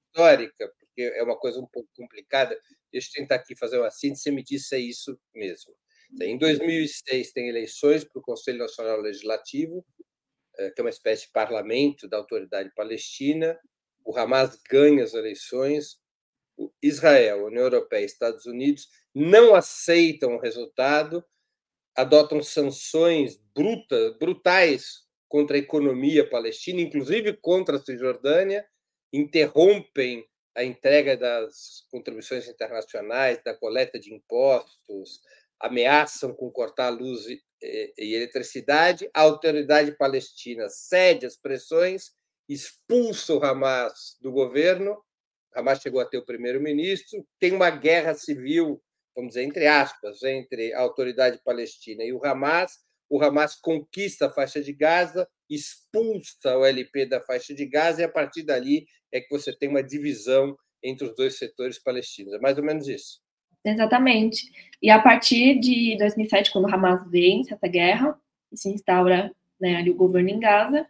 histórica, porque é uma coisa um pouco complicada. Deixa eu tentar aqui fazer uma síntese e me disse se é isso mesmo. Em 2006 tem eleições para o Conselho Nacional Legislativo, que é uma espécie de parlamento da autoridade palestina. O Hamas ganha as eleições. Israel, União Europeia e Estados Unidos não aceitam o resultado, adotam sanções brutas, brutais contra a economia palestina, inclusive contra a Cisjordânia, interrompem a entrega das contribuições internacionais, da coleta de impostos, ameaçam com cortar a luz e eletricidade, a autoridade palestina cede às pressões, expulsa o Hamas do governo, Hamas chegou a ter o primeiro-ministro, tem uma guerra civil, vamos dizer, entre aspas, entre a autoridade palestina e o Hamas, o Hamas conquista a faixa de Gaza expulsa o LP da faixa de Gaza e a partir dali é que você tem uma divisão entre os dois setores palestinos. É mais ou menos isso. Exatamente. E a partir de 2007, quando Hamas vence essa guerra se instaura né, ali o governo em Gaza,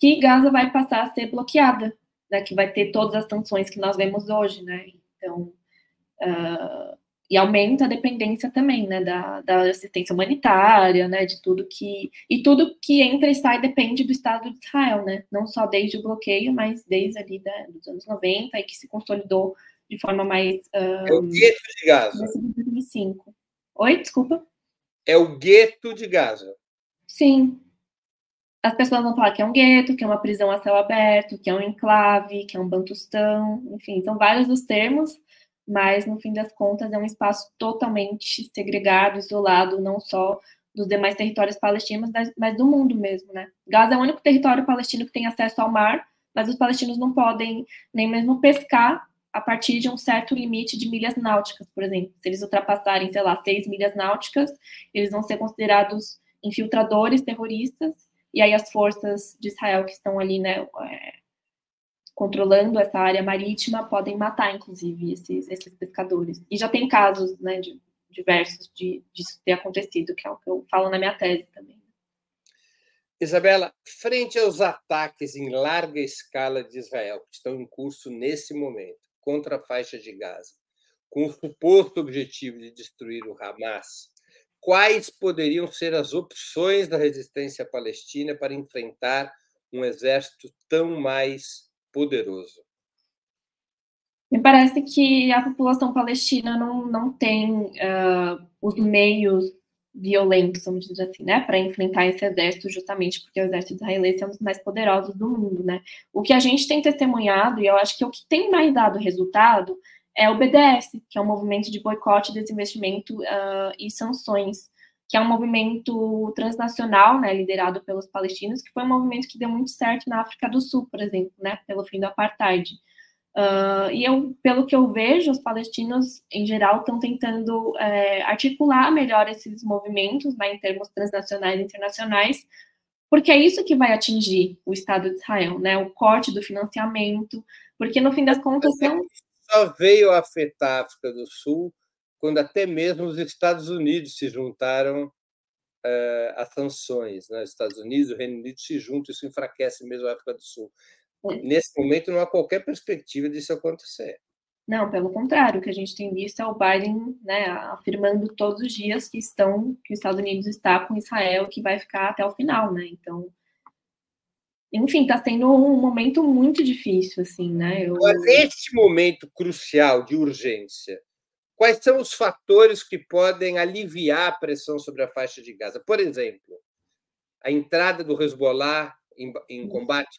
que Gaza vai passar a ser bloqueada, né, que vai ter todas as sanções que nós vemos hoje, né? Então, uh, e aumenta a dependência também, né, da, da, assistência humanitária, né, de tudo que e tudo que entra e sai depende do Estado de Israel, né, não só desde o bloqueio, mas desde ali da, dos anos 90 e que se consolidou de forma mais um, é o gueto de Gaza. 2005. Oi, desculpa. É o gueto de Gaza. Sim. As pessoas vão falar que é um gueto, que é uma prisão a céu aberto, que é um enclave, que é um bantustão, enfim, são vários os termos mas no fim das contas é um espaço totalmente segregado, isolado, não só dos demais territórios palestinos, mas do mundo mesmo, né? Gaza é o único território palestino que tem acesso ao mar, mas os palestinos não podem nem mesmo pescar a partir de um certo limite de milhas náuticas, por exemplo. Se eles ultrapassarem, sei lá, seis milhas náuticas, eles vão ser considerados infiltradores terroristas, e aí as forças de Israel que estão ali, né, é, controlando essa área marítima podem matar, inclusive, esses, esses pescadores. E já tem casos, né, de, diversos de, disso ter acontecido, que é o que eu falo na minha tese também. Isabela, frente aos ataques em larga escala de Israel, que estão em curso nesse momento, contra a faixa de Gaza, com o suposto objetivo de destruir o Hamas, quais poderiam ser as opções da resistência palestina para enfrentar um exército tão mais poderoso. Me parece que a população palestina não, não tem uh, os meios violentos, vamos dizer assim, né, para enfrentar esse exército, justamente porque o exército israelense é um dos mais poderosos do mundo, né. O que a gente tem testemunhado, e eu acho que o que tem mais dado resultado, é o BDS, que é um movimento de boicote, desinvestimento uh, e sanções que é um movimento transnacional, né, liderado pelos palestinos, que foi um movimento que deu muito certo na África do Sul, por exemplo, né, pelo fim do apartheid. Uh, e eu, pelo que eu vejo, os palestinos, em geral, estão tentando é, articular melhor esses movimentos, né, em termos transnacionais e internacionais, porque é isso que vai atingir o Estado de Israel, né, o corte do financiamento, porque no fim das contas são... Só veio afetar a África do Sul quando até mesmo os Estados Unidos se juntaram uh, a sanções. Né? Os Estados Unidos e o Reino Unido se juntam, isso enfraquece mesmo a África do Sul. Nesse momento, não há qualquer perspectiva disso acontecer. Não, pelo contrário, o que a gente tem visto é o Biden né, afirmando todos os dias que estão, que os Estados Unidos está com Israel, que vai ficar até o final, né? Então, enfim, está sendo um momento muito difícil, assim, né? Eu... Neste momento crucial de urgência, Quais são os fatores que podem aliviar a pressão sobre a faixa de Gaza? Por exemplo, a entrada do Hezbollah em, em combate?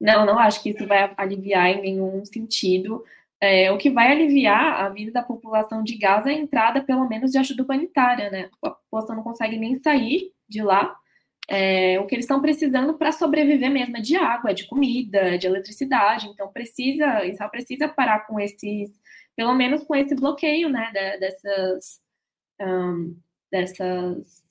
Não, não acho que isso vai aliviar em nenhum sentido. É, o que vai aliviar a vida da população de Gaza é a entrada, pelo menos, de ajuda humanitária, né? A população não consegue nem sair de lá. É, o que eles estão precisando para sobreviver mesmo é de água, é de comida, é de eletricidade. Então, precisa, Israel precisa parar com esses pelo menos com esse bloqueio, né, dessas, um, dessas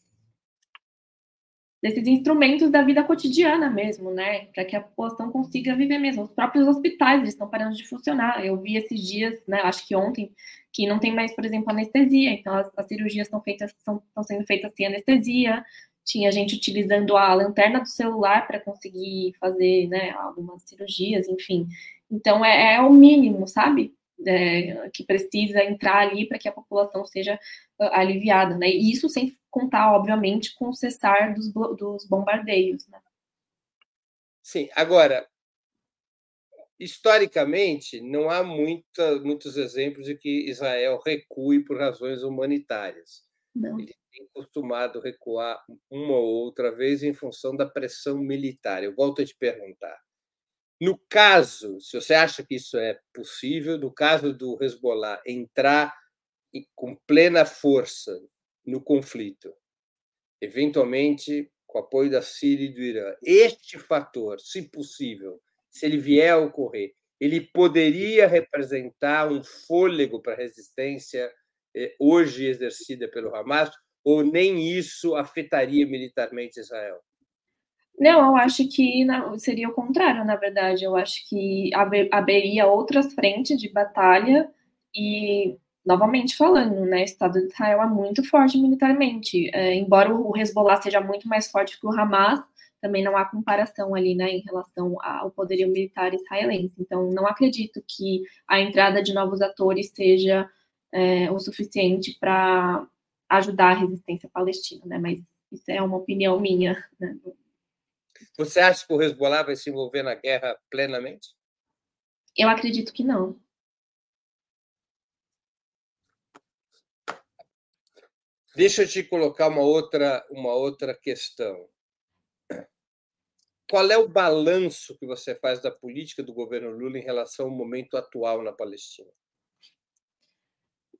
desses instrumentos da vida cotidiana mesmo, né, para que a população consiga viver mesmo. Os próprios hospitais estão parando de funcionar. Eu vi esses dias, né, acho que ontem, que não tem mais, por exemplo, anestesia. Então as, as cirurgias estão feitas, estão, sendo feitas sem anestesia. Tinha gente utilizando a lanterna do celular para conseguir fazer, né, algumas cirurgias, enfim. Então é, é o mínimo, sabe? é, que precisa entrar ali para que a população seja aliviada, né? E isso sem contar, obviamente, com o cessar dos, dos bombardeios, né? Sim, agora, historicamente, não há muita, muitos exemplos de que Israel recue por razões humanitárias. Não. Ele tem costumado recuar uma ou outra vez em função da pressão militar. Eu volto a te perguntar. No caso, se você acha que isso é possível, no caso do Hezbollah entrar com plena força no conflito, eventualmente com apoio da Síria e do Irã, este fator, se possível, se ele vier a ocorrer, ele poderia representar um fôlego para a resistência eh, hoje exercida pelo Hamas, ou nem isso afetaria militarmente Israel? Não, eu acho que seria o contrário, na verdade. Eu acho que haveria outras frentes de batalha e, novamente falando, né, o Estado de Israel é muito forte militarmente. É, embora o Hezbollah seja muito mais forte que o Hamas, também não há comparação ali, né, em relação ao poderio militar israelense. Então, não acredito que a entrada de novos atores seja é, o suficiente para ajudar a resistência palestina, né? Mas isso é uma opinião minha. Né? Você acha que o Hezbollah vai se envolver na guerra plenamente? Eu acredito que não. Deixa eu te colocar uma outra, uma outra questão. Qual é o balanço que você faz da política do governo Lula em relação ao momento atual na Palestina?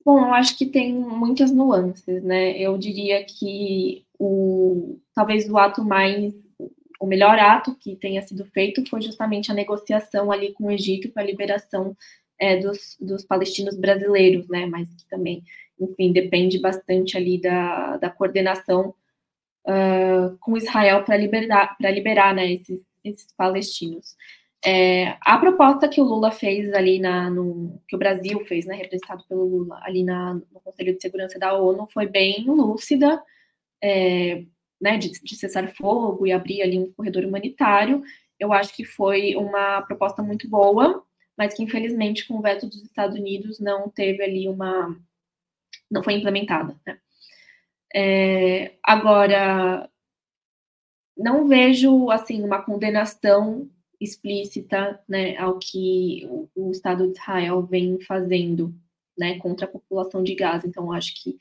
Bom, eu acho que tem muitas nuances, né? Eu diria que o talvez o ato mais o melhor ato que tenha sido feito foi justamente a negociação ali com o Egito para a liberação é, dos, dos palestinos brasileiros, né? Mas que também, enfim, depende bastante ali da, da coordenação uh, com Israel para liberar, liberar, né? Esses, esses palestinos. É, a proposta que o Lula fez ali na, no, que o Brasil fez, né, representado pelo Lula ali na, no Conselho de Segurança da ONU, foi bem lúcida, é, né, de, de cessar fogo e abrir ali um corredor humanitário. Eu acho que foi uma proposta muito boa, mas que infelizmente com o veto dos Estados Unidos não teve ali uma, não foi implementada. Né? É, agora, não vejo assim uma condenação explícita né, ao que o, o, Estado de Israel vem fazendo né, contra a população de Gaza. Então, acho que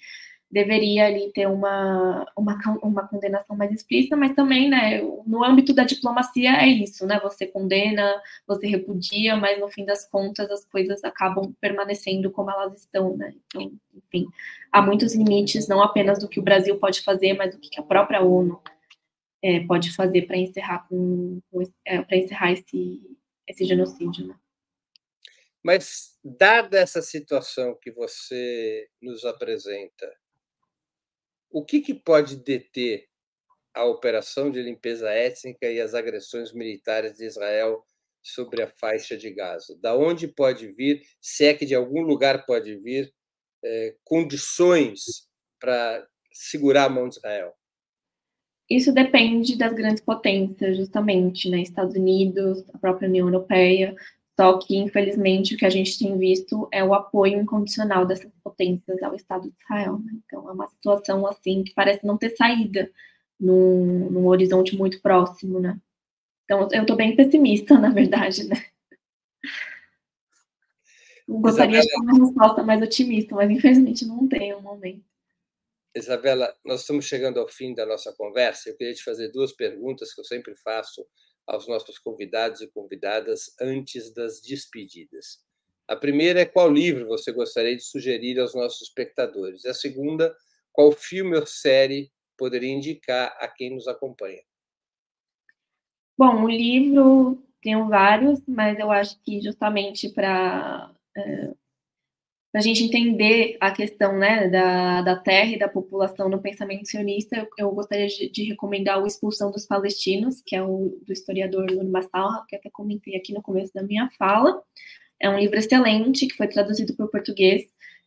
deveria ali ter uma, uma, uma condenação mais explícita, mas também, né, no âmbito da diplomacia é isso, né, você condena, você repudia, mas no fim das contas as coisas acabam permanecendo como elas estão, né, então, enfim, há muitos limites, não apenas do que o Brasil pode fazer, mas do que a própria ONU é, pode fazer para encerrar com, é, para encerrar esse, esse genocídio. Né? Mas dada essa situação que você nos apresenta, o que, que pode deter a operação de limpeza étnica e as agressões militares de Israel sobre a faixa de Gaza? Da onde pode vir, se é que de algum lugar pode vir, é, condições para segurar a mão de Israel? Isso depende das grandes potências, justamente, né? Estados Unidos, a própria União Europeia. Só que, infelizmente, o que a gente tem visto é o apoio incondicional dessas potências ao Estado de Israel. Né? Então, é uma situação assim que parece não ter saída num, num horizonte muito próximo, né? Então, eu estou bem pessimista, na verdade, né? Gostaria Isabela... de ter uma resposta mais otimista, mas infelizmente não tenho no momento. Isabela, nós estamos chegando ao fim da nossa conversa. Eu queria te fazer duas perguntas que eu sempre faço aos nossos convidados e convidadas antes das despedidas. A primeira é qual livro você gostaria de sugerir aos nossos espectadores. A segunda, qual filme ou série poderia indicar a quem nos acompanha. Bom, o livro tenho vários, mas eu acho que justamente para para a gente entender a questão né, da, da terra e da população no pensamento sionista, eu, eu gostaria de, de, recomendar o Expulsão dos Palestinos, que é o do historiador Nur Massalha, que até comentei aqui no começo da minha fala. É um livro excelente, que foi traduzido para o português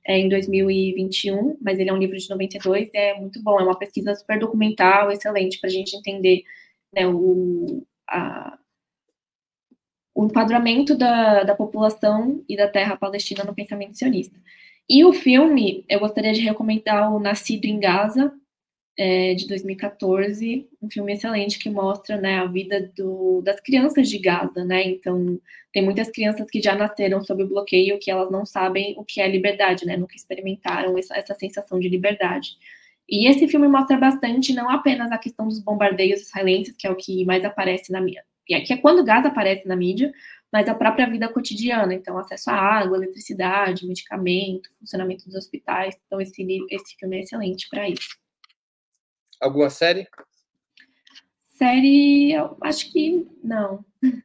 é, em 2021, mas ele é um livro de 92, é muito bom, é uma pesquisa super documental, excelente, para a gente entender né, o, a, o enquadramento da, da população e da terra palestina no pensamento sionista. E o filme, eu gostaria de recomendar o Nascido em Gaza, é, de 2014, um filme excelente que mostra né, a vida do, das crianças de Gaza, né? Então, tem muitas crianças que já nasceram sob o bloqueio que elas não sabem o que é liberdade, né? Nunca experimentaram essa, essa sensação de liberdade. E esse filme mostra bastante não apenas a questão dos bombardeios israelenses, que é o que mais aparece na minha, que é quando o gás aparece na mídia, mas a própria vida cotidiana, então acesso à água, eletricidade, medicamento, funcionamento dos hospitais. Então esse esse filme é excelente para isso. Alguma série? Série, eu acho que não.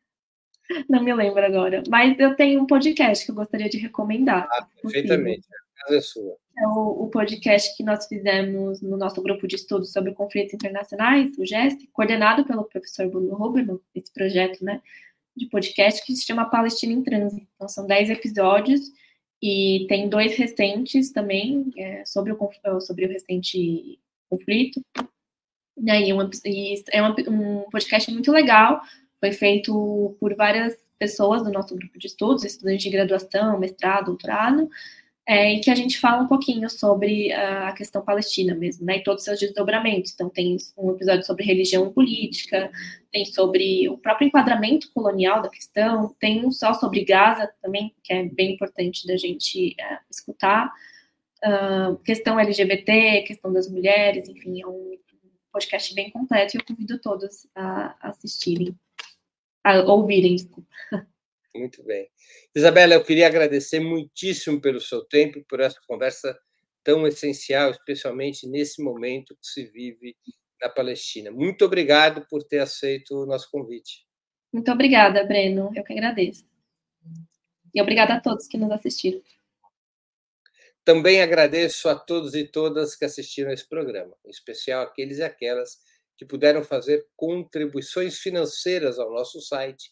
Não me lembro agora, mas eu tenho um podcast que eu gostaria de recomendar. Ah, perfeitamente. casa é sua. É o, o, podcast que nós fizemos no nosso grupo de estudos sobre conflitos internacionais, o GES, coordenado pelo professor Bruno Huberman, esse projeto né, de podcast que se chama Palestina em Transe. Então, são dez episódios e tem dois recentes também é, sobre, o, sobre o recente conflito. E, uma, e é uma, um podcast muito legal, foi feito por várias pessoas do nosso grupo de estudos, estudantes de graduação, mestrado, doutorado, é, em que a gente fala um pouquinho sobre a questão palestina mesmo, né, e todos os seus desdobramentos. Então, tem um episódio sobre religião e política, tem sobre o próprio enquadramento colonial da questão, tem um só sobre Gaza também, que é bem importante da gente é, escutar. Uh, questão LGBT, questão das mulheres, enfim, é um podcast bem completo e eu convido todos a assistirem, a ouvirem, desculpa. Muito bem. Isabela, eu queria agradecer muitíssimo pelo seu tempo e por essa conversa tão essencial, especialmente nesse momento que se vive na Palestina. Muito obrigado por ter aceito o nosso convite. Muito obrigada, Breno. Eu que agradeço. E obrigada a todos que nos assistiram. Também agradeço a todos e todas que assistiram a esse programa, em especial aqueles e aquelas que puderam fazer contribuições financeiras ao nosso site